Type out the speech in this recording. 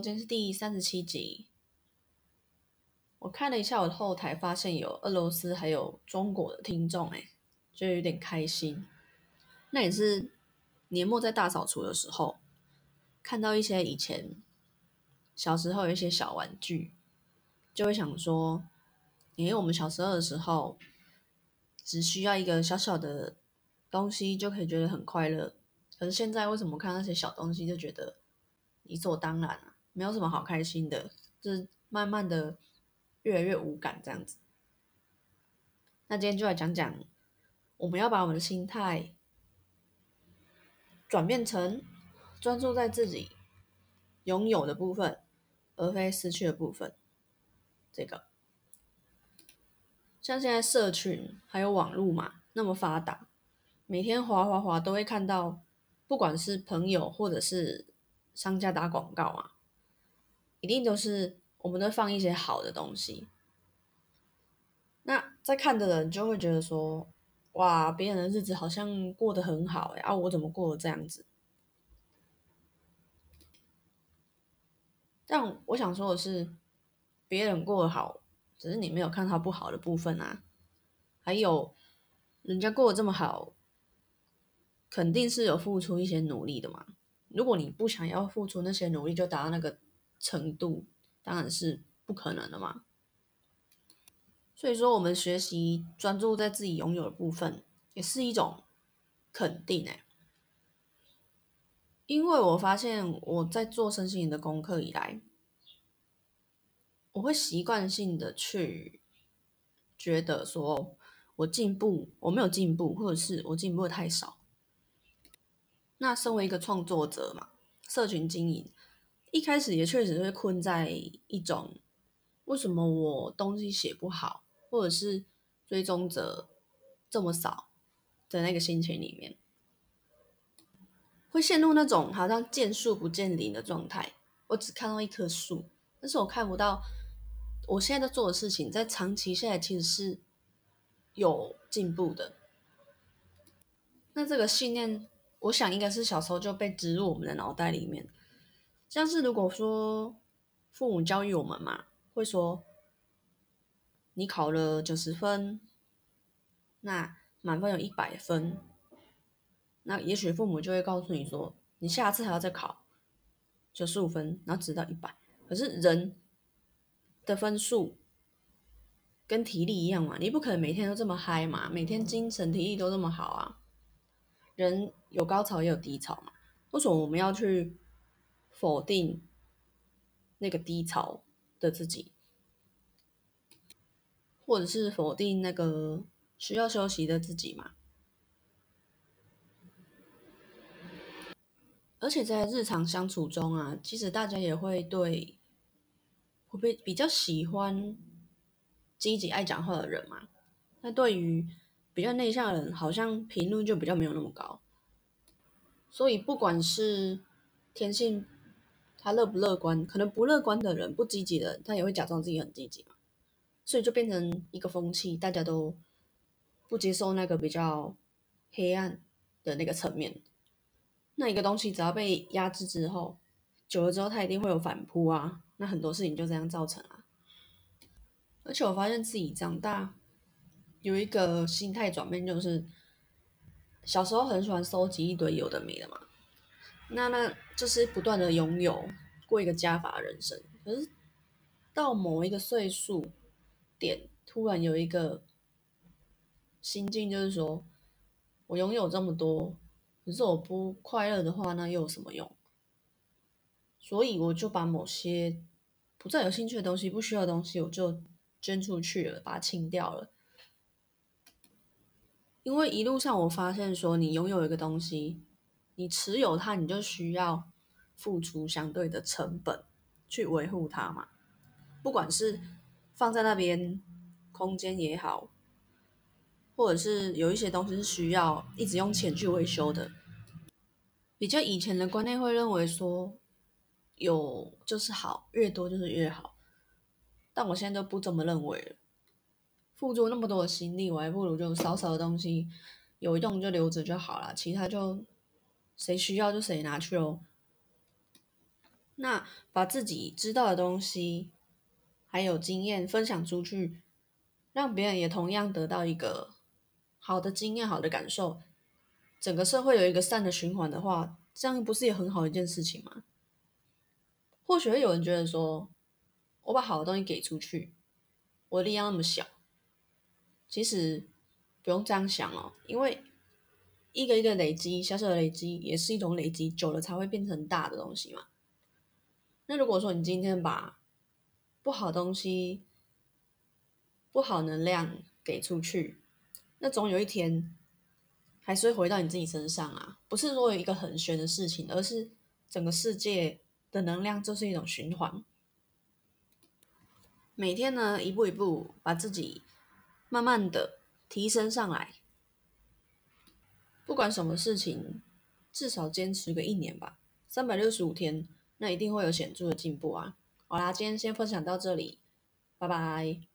今天是第三十七集。我看了一下我的后台，发现有俄罗斯还有中国的听众，哎，就有点开心。那也是年末在大扫除的时候，看到一些以前小时候有一些小玩具，就会想说，因为我们小时候的时候，只需要一个小小的东西就可以觉得很快乐。可是现在为什么看那些小东西就觉得理所当然啊？没有什么好开心的，就是慢慢的越来越无感这样子。那今天就来讲讲，我们要把我们的心态转变成专注在自己拥有的部分，而非失去的部分。这个像现在社群还有网络嘛那么发达，每天滑滑滑都会看到。不管是朋友或者是商家打广告啊，一定都是我们都放一些好的东西。那在看的人就会觉得说：“哇，别人的日子好像过得很好哎，啊，我怎么过得这样子？”但我想说的是，别人过得好，只是你没有看他不好的部分啊。还有，人家过得这么好。肯定是有付出一些努力的嘛。如果你不想要付出那些努力就达到那个程度，当然是不可能的嘛。所以说，我们学习专注在自己拥有的部分，也是一种肯定哎。因为我发现我在做身心灵的功课以来，我会习惯性的去觉得说我进步，我没有进步，或者是我进步的太少。那身为一个创作者嘛，社群经营一开始也确实会困在一种为什么我东西写不好，或者是追踪者这么少的那个心情里面，会陷入那种好像见树不见林的状态。我只看到一棵树，但是我看不到我现在在做的事情，在长期下来其实是有进步的。那这个信念。我想应该是小时候就被植入我们的脑袋里面，像是如果说父母教育我们嘛，会说你考了九十分，那满分有一百分，那也许父母就会告诉你说，你下次还要再考九十五分，然后直到一百。可是人的分数跟体力一样嘛，你不可能每天都这么嗨嘛，每天精神体力都这么好啊。人有高潮也有低潮嘛？为什么我们要去否定那个低潮的自己，或者是否定那个需要休息的自己嘛？而且在日常相处中啊，其实大家也会对会比比较喜欢积极爱讲话的人嘛？那对于比较内向的人，好像评论就比较没有那么高，所以不管是天性他乐不乐观，可能不乐观的人、不积极的人，他也会假装自己很积极嘛，所以就变成一个风气，大家都不接受那个比较黑暗的那个层面。那一个东西只要被压制之后，久了之后，它一定会有反扑啊，那很多事情就这样造成啊。而且我发现自己长大。有一个心态转变，就是小时候很喜欢收集一堆有的没的嘛，那那就是不断的拥有，过一个加法人生。可是到某一个岁数点，突然有一个心境，就是说我拥有这么多，可是我不快乐的话，那又有什么用？所以我就把某些不再有兴趣的东西、不需要的东西，我就捐出去了，把它清掉了。因为一路上我发现，说你拥有一个东西，你持有它，你就需要付出相对的成本去维护它嘛。不管是放在那边空间也好，或者是有一些东西是需要一直用钱去维修的。比较以前的观念会认为说，有就是好，越多就是越好，但我现在都不这么认为了。付出那么多的心力，我还不如就少少的东西有用就留着就好了，其他就谁需要就谁拿去喽。那把自己知道的东西还有经验分享出去，让别人也同样得到一个好的经验、好的感受，整个社会有一个善的循环的话，这样不是也很好一件事情吗？或许会有人觉得说，我把好的东西给出去，我力量那么小，其实不用这样想哦，因为一个一个累积，小小的累积也是一种累积，久了才会变成大的东西嘛。那如果说你今天把不好东西、不好能量给出去，那总有一天还是会回到你自己身上啊。不是说有一个很玄的事情，而是整个世界。的能量就是一种循环，每天呢一步一步把自己慢慢的提升上来，不管什么事情，至少坚持个一年吧，三百六十五天，那一定会有显著的进步啊！好啦，今天先分享到这里，拜拜。